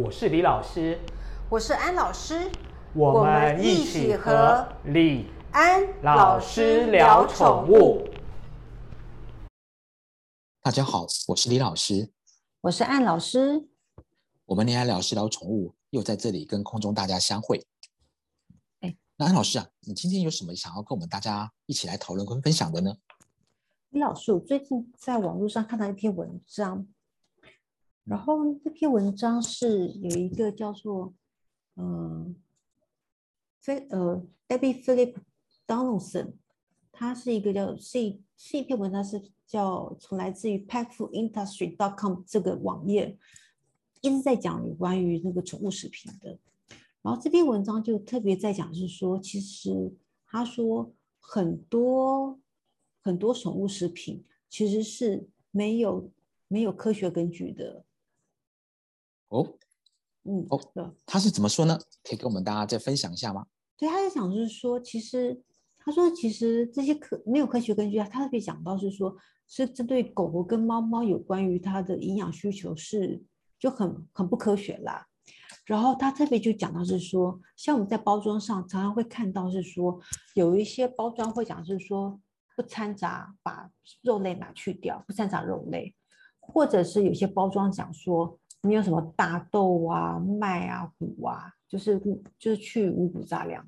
我是李老师，我是安老师，我们一起和李安老师聊宠物。大家好，我是李老师，我是安老师，我们李安老师聊宠物又在这里跟空中大家相会。哎，那安老师啊，你今天有什么想要跟我们大家一起来讨论跟分享的呢？李老师，我最近在网络上看到一篇文章，然后这篇文章是有一个叫做嗯，菲呃 Debbie Philip Donaldson，他是一个叫是一是一篇文章是叫从来自于 PetFoodIndustry.com 这个网页一直在讲有关于那个宠物食品的，然后这篇文章就特别在讲是说，其实他说很多。很多宠物食品其实是没有没有科学根据的。哦，嗯，哦，他是怎么说呢？可以跟我们大家再分享一下吗？对，他在讲就是说，其实他说其实这些科没有科学根据啊，他特别讲到是说，是针对狗狗跟猫猫有关于它的营养需求是就很很不科学啦。然后他特别就讲到是说，像我们在包装上常常会看到是说，有一些包装会讲是说。不掺杂，把肉类拿去掉，不掺杂肉类，或者是有些包装讲说没有什么大豆啊、麦啊、谷啊，就是就是去五谷杂粮。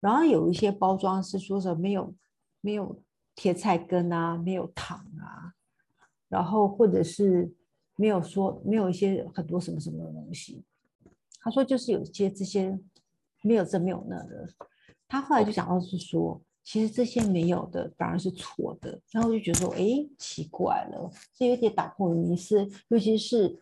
然后有一些包装是说什么没有没有铁菜根啊，没有糖啊，然后或者是没有说没有一些很多什么什么的东西。他说就是有些这些没有这没有那的。他后来就讲到是说。其实这些没有的反而是错的，然后我就觉得说，哎，奇怪了，这有点打破迷思，尤其是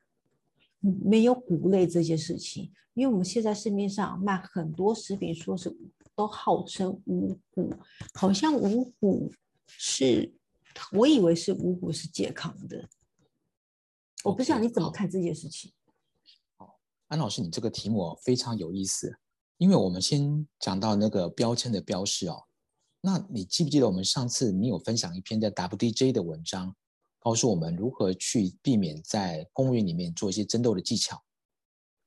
没有谷类这些事情，因为我们现在市面上卖很多食品，说是都号称无谷，好像无谷是，我以为是无谷是健康的，我不知道你怎么看这件事情。好，安老师，你这个题目非常有意思，因为我们先讲到那个标签的标示哦。那你记不记得我们上次你有分享一篇在 WDJ 的文章，告诉我们如何去避免在公园里面做一些争斗的技巧？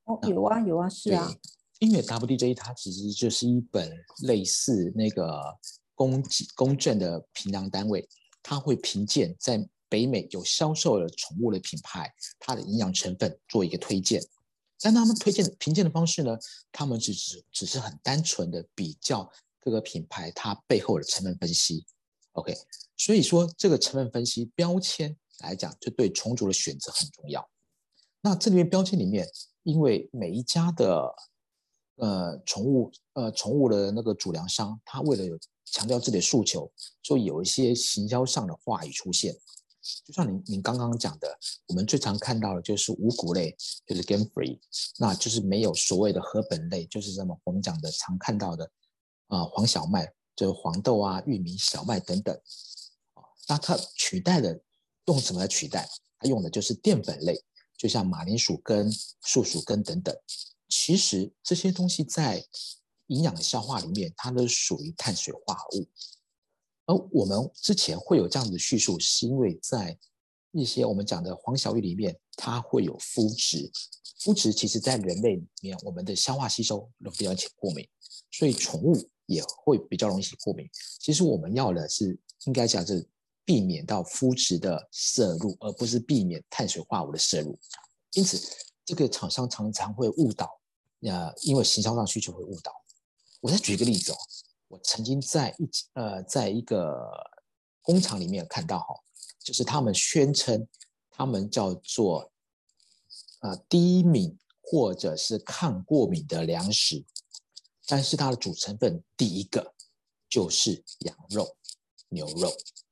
哦，有啊，有啊，是啊。因为 WDJ 它其实就是一本类似那个公公正的评量单位，它会评鉴在北美有销售的宠物的品牌，它的营养成分做一个推荐。但他们推荐评鉴的方式呢，他们只是只是很单纯的比较。各个品牌它背后的成分分析，OK，所以说这个成分分析标签来讲，就对宠主的选择很重要。那这里面标签里面，因为每一家的呃宠物呃宠物的那个主粮商，他为了有强调自己的诉求，所以有一些行销上的话语出现。就像您您刚刚讲的，我们最常看到的就是五谷类，就是 game free，那就是没有所谓的禾本类，就是什么我们讲的常看到的。啊，黄小麦就是黄豆啊、玉米、小麦等等，啊，那它取代的用什么来取代？它用的就是淀粉类，就像马铃薯根、树薯根等等。其实这些东西在营养的消化里面，它都属于碳水化合物。而我们之前会有这样的叙述，是因为在一些我们讲的黄小玉里面，它会有麸质。麸质其实在人类里面，我们的消化吸收容易引起过敏，所以宠物。也会比较容易起过敏。其实我们要的是应该讲是避免到麸质的摄入，而不是避免碳水化合物的摄入。因此，这个厂商常常会误导，呃，因为行销上需求会误导。我再举一个例子哦，我曾经在一呃，在一个工厂里面看到哈，就是他们宣称他们叫做呃低敏或者是抗过敏的粮食。但是它的主成分第一个就是羊肉、牛肉。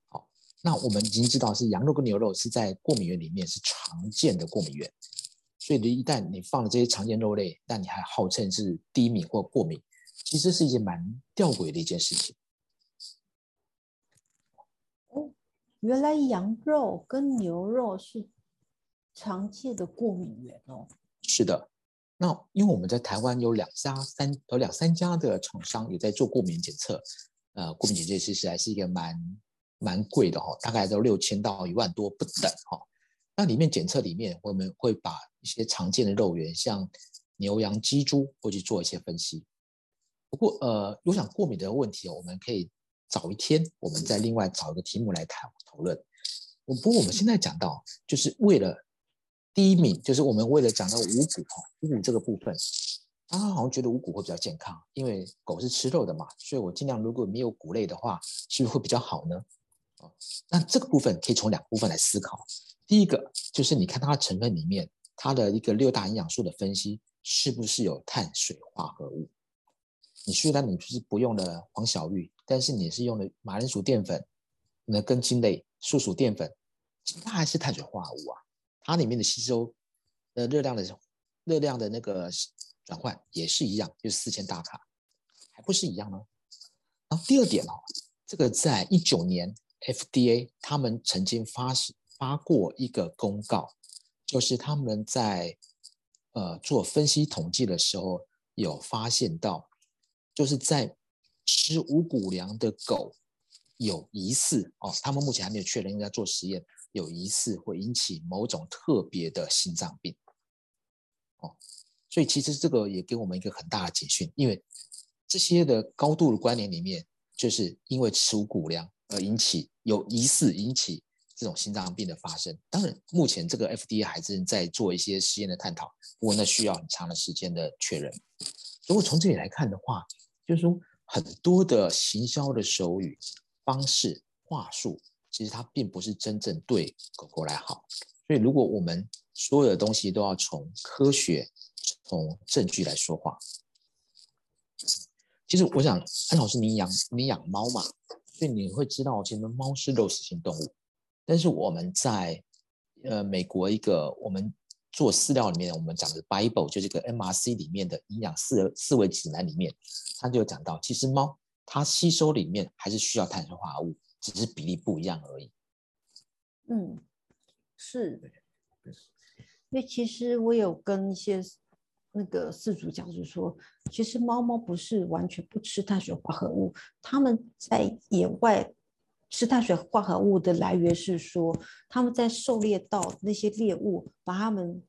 好，那我们已经知道是羊肉跟牛肉是在过敏源里面是常见的过敏源，所以呢，一旦你放了这些常见肉类，但你还号称是低敏或过敏，其实是一件蛮吊诡的一件事情。哦，原来羊肉跟牛肉是常见的过敏源哦。是的。那因为我们在台湾有两家三有两三家的厂商也在做过敏检测，呃，过敏检测其实还是一个蛮蛮贵的哈，大概都六千到一万多不等哈。那里面检测里面我们会把一些常见的肉源，像牛羊鸡猪，会去做一些分析。不过，呃，有想过敏的问题，我们可以早一天，我们再另外找一个题目来谈讨论。我不过我们现在讲到，就是为了第一名，就是我们为了讲到五谷哈，五谷这个部分，大家好像觉得五谷会比较健康，因为狗是吃肉的嘛，所以我尽量如果没有谷类的话，是不是会比较好呢？啊，那这个部分可以从两部分来思考。第一个就是你看它的成分里面，它的一个六大营养素的分析，是不是有碳水化合物？你虽然你是不用了黄小玉，但是你是用了马铃薯淀粉、那根茎类、树薯淀粉，它还是碳水化合物啊。它里面的吸收的热量的热量的那个转换也是一样，就是四千大卡，还不是一样吗？然后第二点哦，这个在一九年 FDA 他们曾经发发过一个公告，就是他们在呃做分析统计的时候有发现到。就是在吃五谷粮的狗有疑似哦，他们目前还没有确认，应该做实验，有疑似会引起某种特别的心脏病哦，所以其实这个也给我们一个很大的警讯，因为这些的高度的关联里面，就是因为吃五谷粮而引起有疑似引起这种心脏病的发生。当然，目前这个 FDA 还是在做一些实验的探讨，不过那需要很长的时间的确认。如果从这里来看的话，就是说，很多的行销的手语、方式、话术，其实它并不是真正对狗狗来好。所以，如果我们所有的东西都要从科学、从证据来说话，其实我想，安老师，你养你养猫嘛，所以你会知道，其实猫是肉食性动物。但是我们在呃美国一个我们。做饲料里面，我们讲的 Bible 就是个 MRC 里面的营养四四维指南里面，它就讲到，其实猫它吸收里面还是需要碳水化合物，只是比例不一样而已。嗯，是。因为其实我有跟一些那个饲主讲，就是说，其实猫猫不是完全不吃碳水化合物，它们在野外。吃碳水化合物的来源是说，他们在狩猎到那些猎物，把它们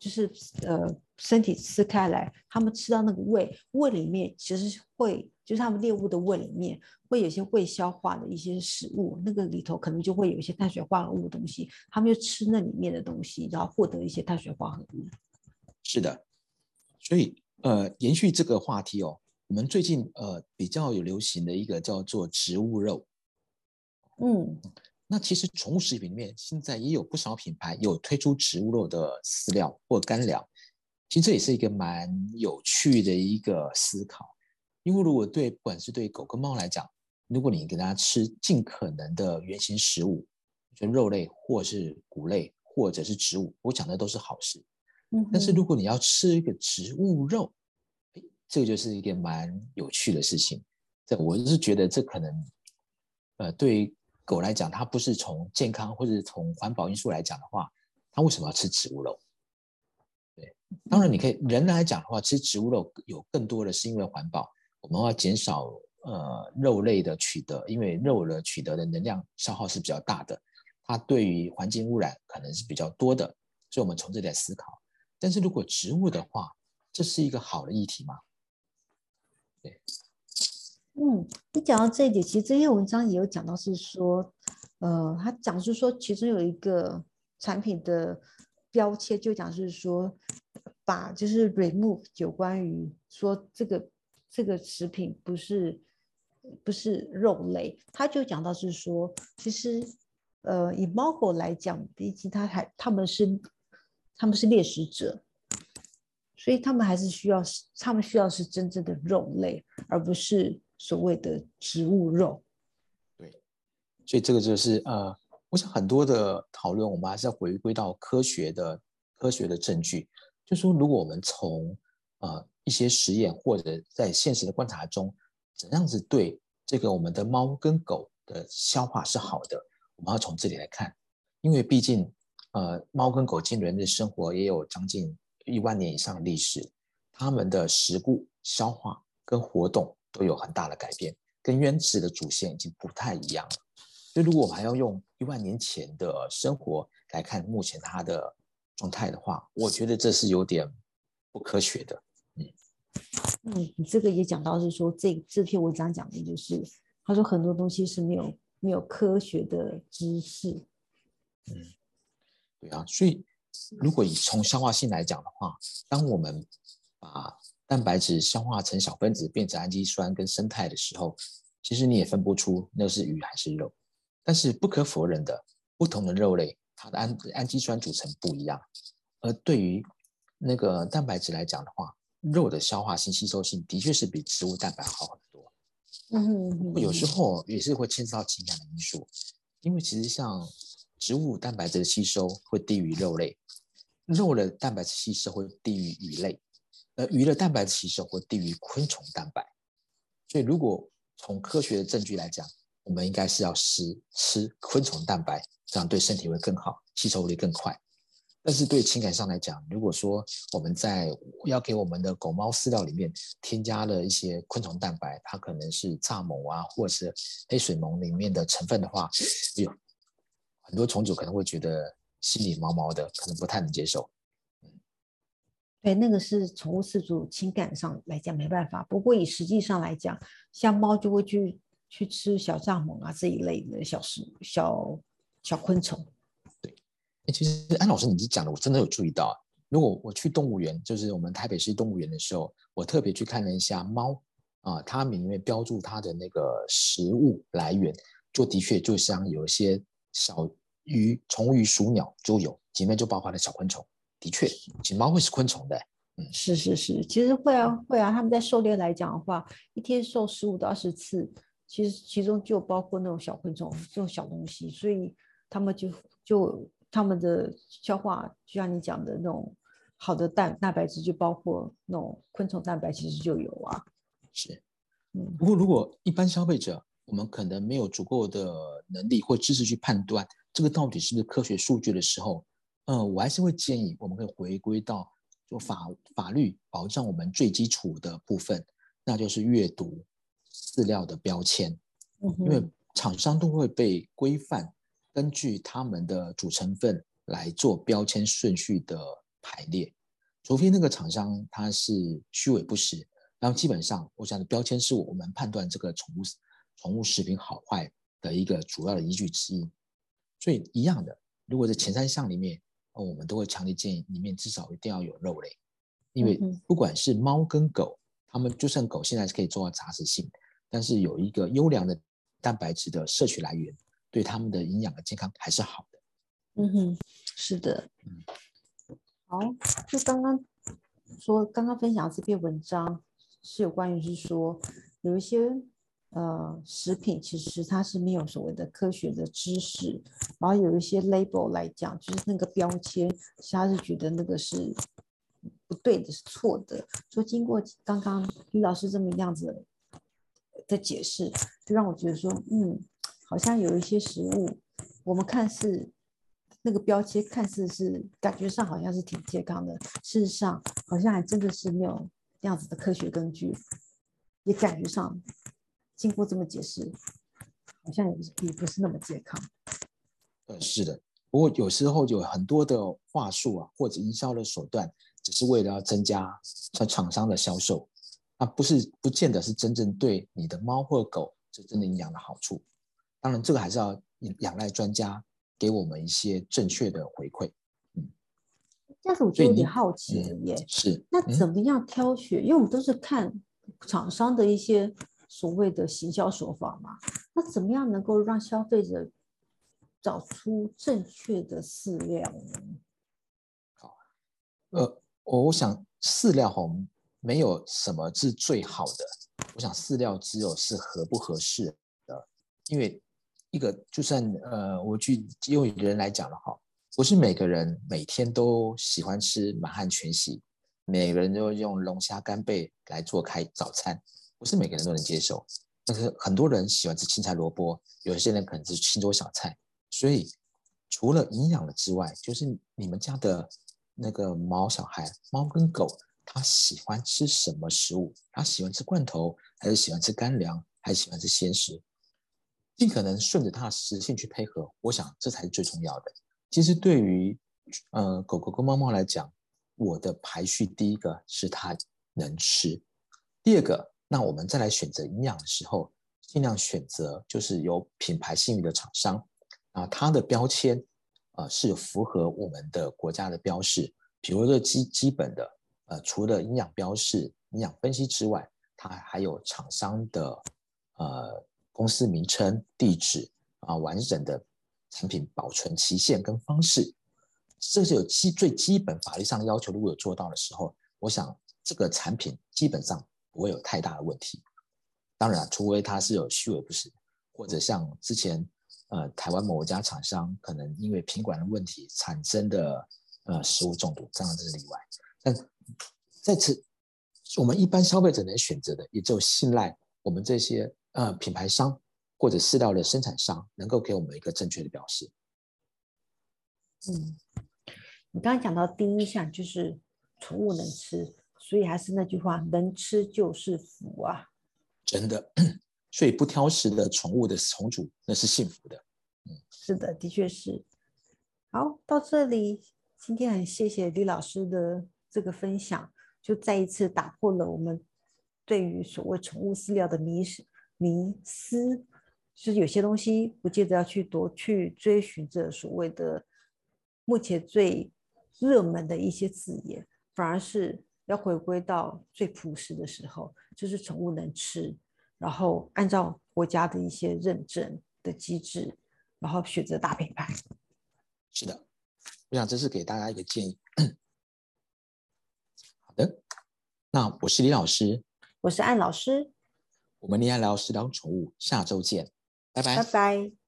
就是呃身体撕开来，他们吃到那个胃，胃里面其实会就是他们猎物的胃里面会有一些未消化的一些食物，那个里头可能就会有一些碳水化合物的东西，他们就吃那里面的东西，然后获得一些碳水化合物。是的，所以呃延续这个话题哦，我们最近呃比较有流行的一个叫做植物肉。嗯，那其实宠物食品里面现在也有不少品牌有推出植物肉的饲料或干粮，其实这也是一个蛮有趣的一个思考。因为如果对不管是对狗跟猫来讲，如果你给它吃尽可能的原型食物，就肉类或是谷类或者是植物，我讲的都是好事。嗯，但是如果你要吃一个植物肉，哎，这个就是一个蛮有趣的事情。这我是觉得这可能，呃，对。狗来讲，它不是从健康或者从环保因素来讲的话，它为什么要吃植物肉？对，当然你可以人来讲的话，吃植物肉有更多的是因为环保，我们要减少呃肉类的取得，因为肉的取得的能量消耗是比较大的，它对于环境污染可能是比较多的，所以我们从这里思考。但是如果植物的话，这是一个好的议题吗？对。嗯，你讲到这一点，其实这篇文章也有讲到，是说，呃，他讲是说，其中有一个产品的标签就讲是说，把就是 remove 有关于说这个这个食品不是不是肉类，他就讲到是说，其实呃以猫狗来讲，毕竟它还他们是他们是猎食者，所以他们还是需要是他们需要是真正的肉类，而不是。所谓的植物肉，对，所以这个就是呃，我想很多的讨论，我们还是要回归到科学的科学的证据。就说如果我们从呃一些实验或者在现实的观察中，怎样子对这个我们的猫跟狗的消化是好的，我们要从这里来看，因为毕竟呃猫跟狗进人的生活也有将近一万年以上历史，它们的食物消化跟活动。都有很大的改变，跟原始的祖先已经不太一样了。所以，如果我们还要用一万年前的生活来看目前它的状态的话，我觉得这是有点不科学的。嗯，你这个也讲到是说，这这篇文章讲的就是，他说很多东西是没有没有科学的知识。嗯，对啊，所以如果以从消化性来讲的话，当我们把蛋白质消化成小分子变成氨基酸跟生态的时候，其实你也分不出那是鱼还是肉。但是不可否认的，不同的肉类它的氨氨基酸组成不一样，而对于那个蛋白质来讲的话，肉的消化性、吸收性的确是比植物蛋白好很多。嗯，有时候也是会牵涉到情感的因素，因为其实像植物蛋白质的吸收会低于肉类，肉的蛋白质吸收会低于鱼类，而鱼的蛋白质吸收会低于昆虫蛋白。所以，如果从科学的证据来讲，我们应该是要吃吃昆虫蛋白，这样对身体会更好，吸收会更快。但是对情感上来讲，如果说我们在要给我们的狗猫饲料里面添加了一些昆虫蛋白，它可能是蚱蜢啊，或者是黑水虻里面的成分的话，有很多虫主可能会觉得心里毛毛的，可能不太能接受。对，那个是宠物饲主情感上来讲没办法。不过以实际上来讲，像猫就会去去吃小蚱蜢啊这一类的小食小小昆虫。对其实安老师，你是讲的，我真的有注意到。如果我去动物园，就是我们台北市动物园的时候，我特别去看了一下猫啊，它里面标注它的那个食物来源，就的确就像有一些小鱼、虫鱼、鼠鸟就有，里面就包含了小昆虫。的确，其实猫会是昆虫的。嗯，是是是，其实会啊会啊，他们在狩猎来讲的话，一天狩十五到二十次，其实其中就包括那种小昆虫这种小东西，所以他们就就。他们的消化，就像你讲的那种好的蛋蛋白质，就包括那种昆虫蛋白，其实就有啊。是，嗯。不过，如果一般消费者，我们可能没有足够的能力或知识去判断这个到底是不是科学数据的时候，嗯，我还是会建议我们可以回归到就法法律保障我们最基础的部分，那就是阅读饲料的标签，因为厂商都会被规范。根据他们的主成分来做标签顺序的排列，除非那个厂商他是虚伪不实，然后基本上我想的标签是我们判断这个宠物宠物食品好坏的一个主要的依据之一。所以一样的，如果在前三项里面，我们都会强烈建议里面至少一定要有肉类，因为不管是猫跟狗，它们就算狗现在是可以做到杂食性，但是有一个优良的蛋白质的摄取来源。对它们的营养和健康还是好的。嗯哼，是的。嗯，好，就刚刚说，刚刚分享这篇文章是有关于是说，有一些呃食品其实它是没有所谓的科学的知识，然后有一些 label 来讲，就是那个标签，他是觉得那个是不对的，是错的。说经过刚刚李老师这么样子的解释，就让我觉得说，嗯。好像有一些食物，我们看似那个标签看似是感觉上好像是挺健康的，事实上好像还真的是没有这样子的科学根据，也感觉上经过这么解释，好像也也不是那么健康。呃，是的，不过有时候有很多的话术啊，或者营销的手段，只是为了要增加厂厂商的销售，那，不是不见得是真正对你的猫或狗是真的营养的好处。当然，这个还是要仰赖专家给我们一些正确的回馈。嗯，但是我就有点好奇了耶。是，那怎么样挑选？因为我们都是看厂商的一些所谓的行销手法嘛。那怎么样能够让消费者找出正确的饲料呢？好，呃，我我想饲料哈，没有什么是最好的。我想饲料只有是合不合适的，因为。一个就算呃，我去用人来讲了哈，不是每个人每天都喜欢吃满汉全席，每个人都用龙虾干贝来做开早餐，不是每个人都能接受。但是很多人喜欢吃青菜萝卜，有些人可能是清粥小菜。所以除了营养的之外，就是你们家的那个毛小孩，猫跟狗，它喜欢吃什么食物？它喜欢吃罐头，还是喜欢吃干粮，还是喜欢吃鲜食？尽可能顺着它的食性去配合，我想这才是最重要的。其实对于呃狗狗跟猫猫来讲，我的排序第一个是它能吃，第二个，那我们再来选择营养的时候，尽量选择就是有品牌信誉的厂商啊，它的标签啊是符合我们的国家的标示，比如说基基本的呃，除了营养标示、营养分析之外，它还有厂商的呃公司名称、地址啊，完整的产品保存期限跟方式，这是有基最基本法律上要求。如果有做到的时候，我想这个产品基本上不会有太大的问题。当然，除非它是有虚伪不实，或者像之前呃台湾某家厂商可能因为品管的问题产生的呃食物中毒，这样这是例外。但在此。我们一般消费者能选择的，也就信赖我们这些呃品牌商或者饲料的生产商，能够给我们一个正确的表示。嗯，你刚刚讲到第一项就是宠物能吃，所以还是那句话，能吃就是福啊！真的，所以不挑食的宠物的宠主那是幸福的。嗯，是的，的确是。好，到这里，今天很谢谢李老师的这个分享。就再一次打破了我们对于所谓宠物饲料的迷迷思，就是有些东西不见得要去多去追寻着所谓的目前最热门的一些字眼，反而是要回归到最朴实的时候，就是宠物能吃，然后按照国家的一些认证的机制，然后选择大品牌。是的，我想这是给大家一个建议。好的那我是李老师，我是安老师，我们恋爱聊食聊宠物，下周见，拜拜，拜拜。